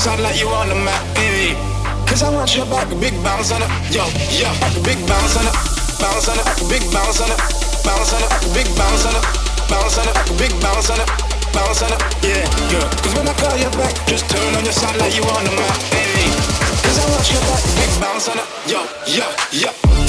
shot like you on the map, baby. Cause I want your back, big bounce on it. Yo, yo, big bounce on it. Bounce on it, big bounce on it. Bounce on it, big bounce on it. Bounce on it, big bounce on it. Bounce on it, yeah, yeah. Cause when I call you back, just turn on your side like you on the map, baby. Cause I want your back, big bounce on it. Yo, yo, yo.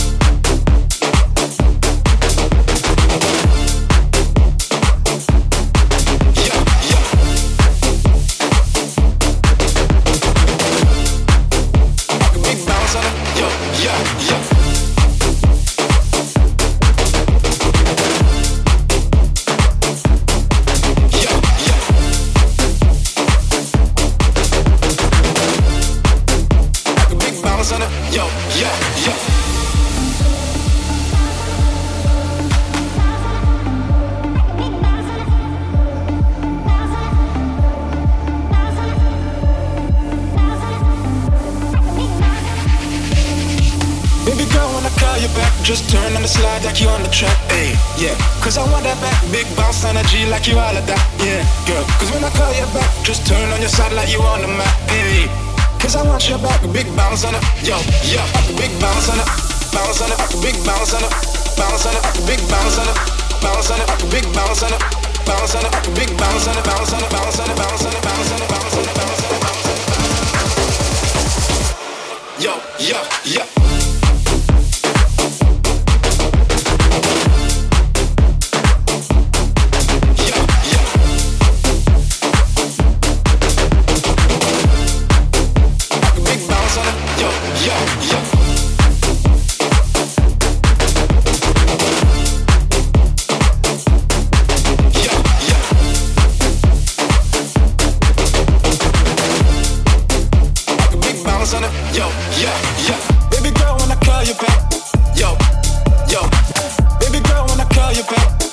dollars on it. Yo, yeah, yeah. Baby girl, when I call you back. Yo, yo. Baby girl, when I call you back.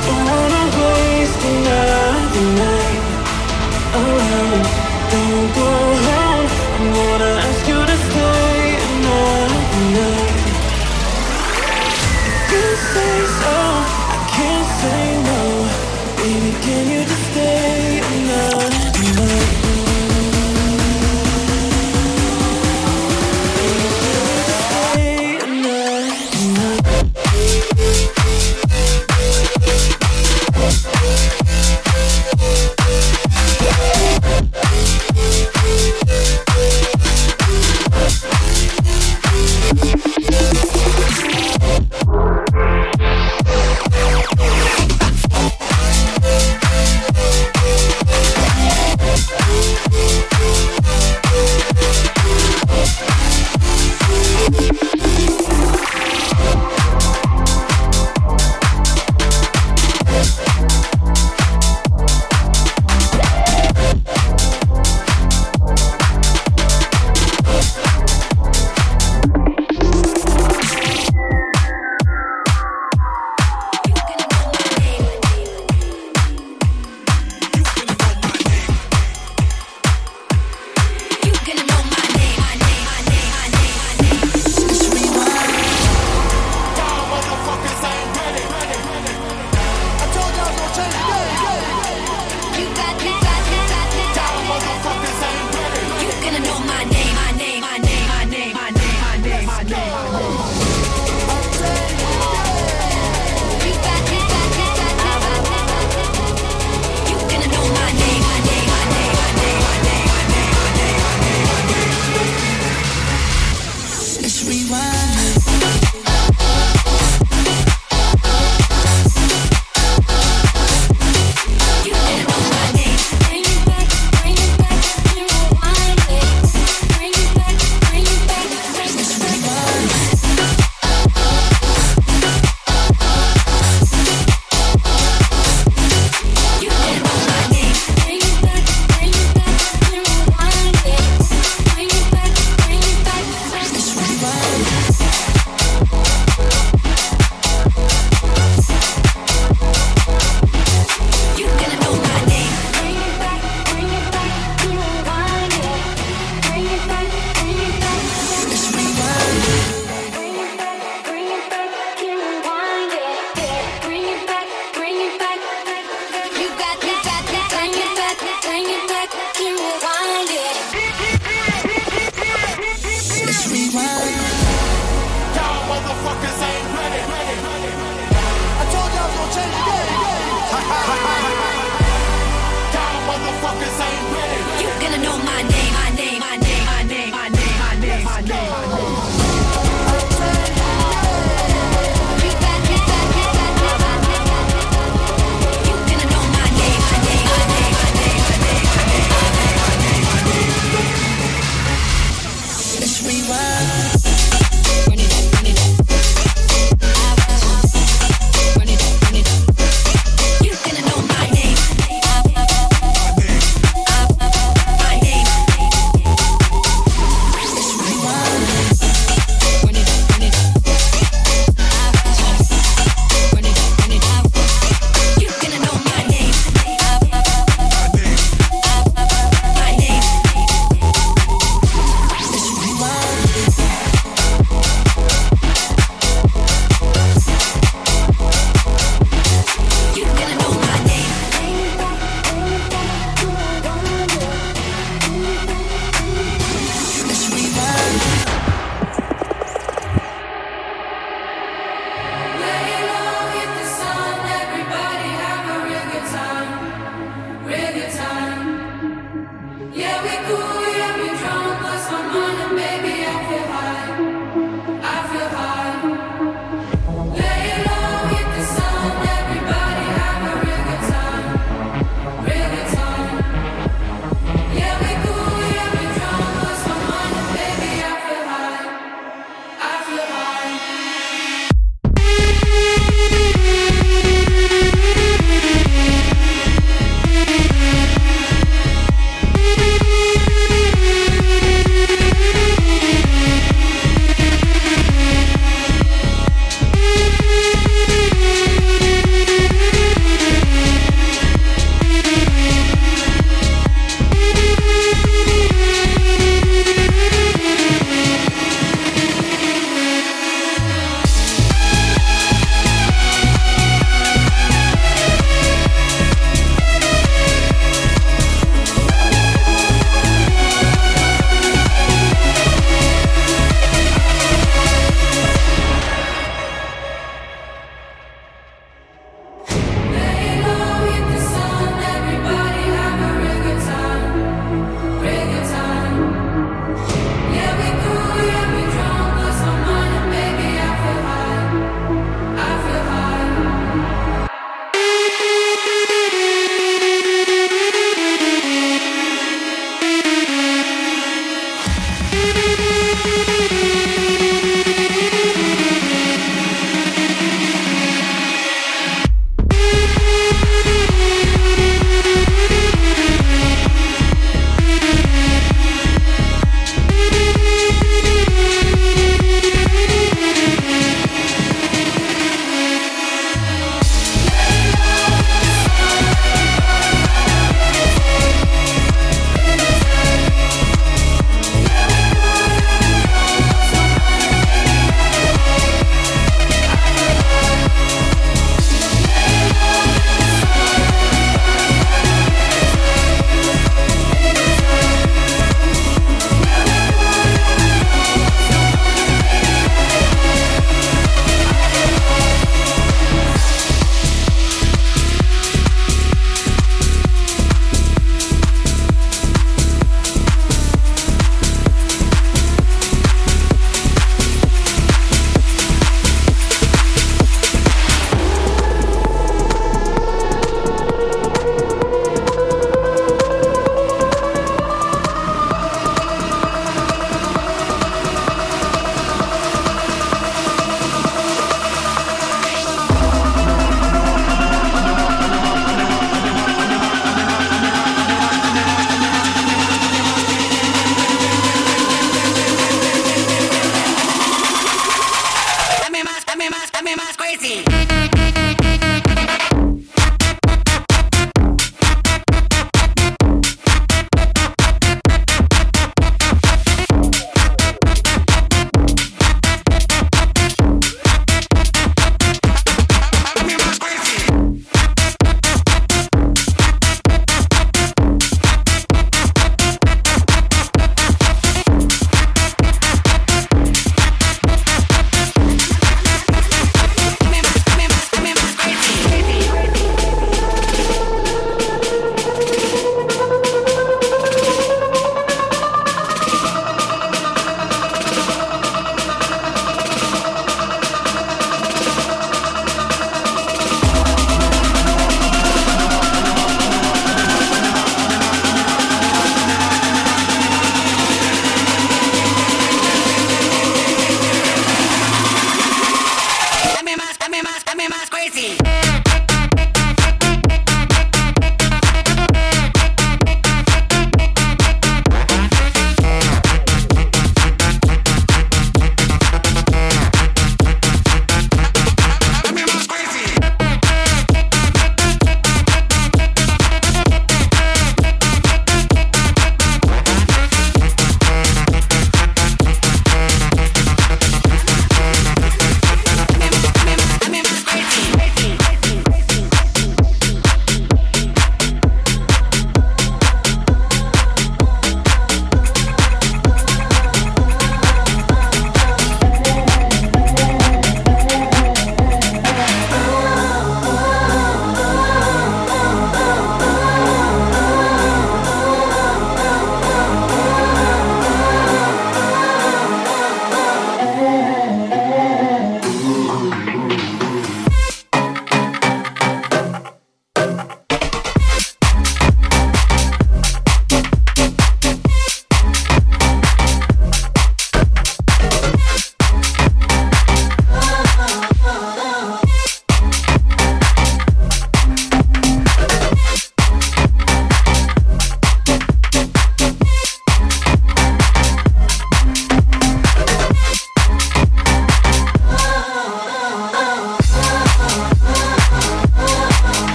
don't wanna waste another night alone. Don't go.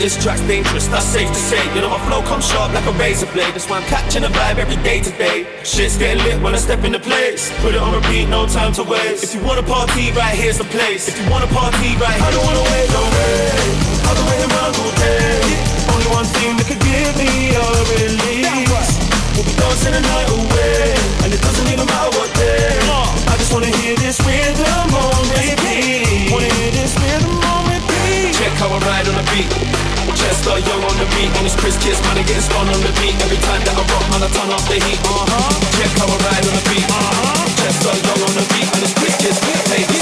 This track's dangerous, that's safe to say. You know my flow comes sharp like a razor blade. That's why I'm catching a vibe every day to day. Shit's getting lit when I step in the place. Put it on repeat, no time to waste. If you wanna party, right here's the place. If you wanna party, right here. I don't wanna wait, don't wait. I've been waiting around all day. Only one thing that could give me a release. We'll be dancing the night away. Star young on the beat, on this Kriss Kiss, man, I'm getting spun on the beat. Every time that I rock, man, I turn off the heat. Uh huh. Check how I ride on the beat. Uh huh. Chester young on the beat, on this Kriss Kiss. Hey,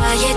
why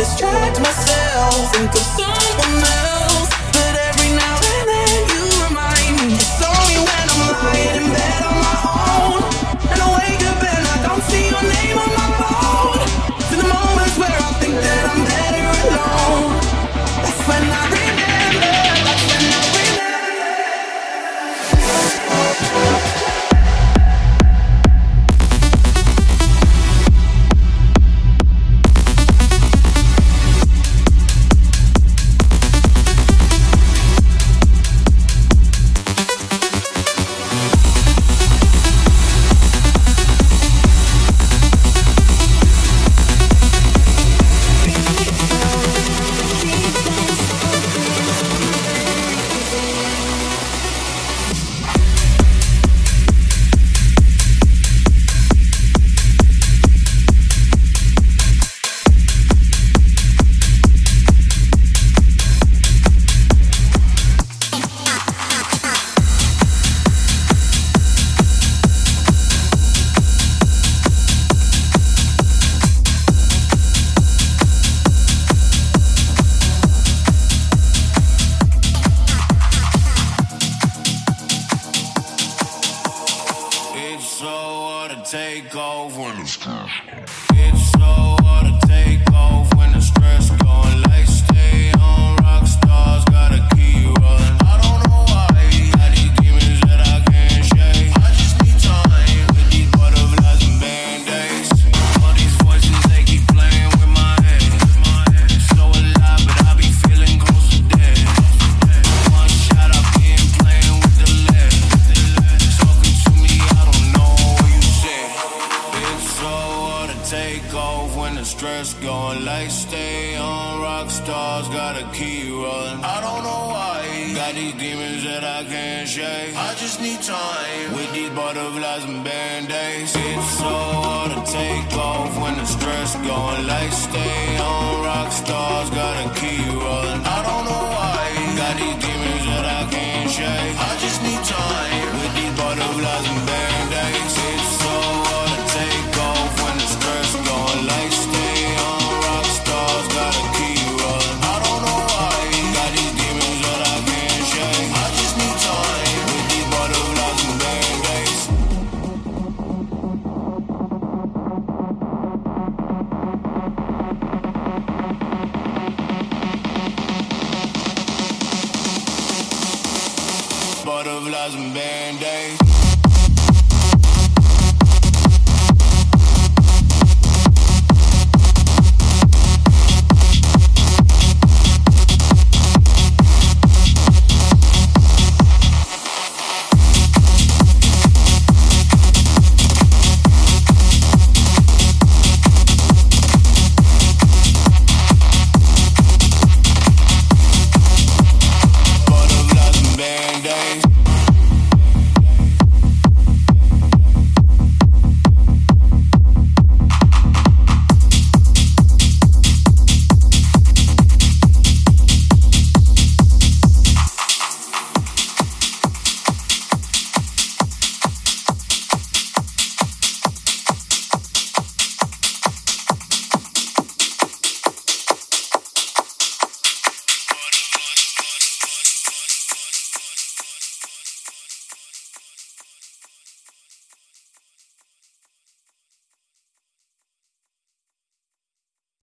distract myself, think of someone else. just going like stay on rock stars, got a key, rolling. I don't know why. Got these demons that I can't shake. I just need time. With these butterflies and band-aids. It's so hard to take off when the stress going like stay on rock stars, got a key, rolling. I don't know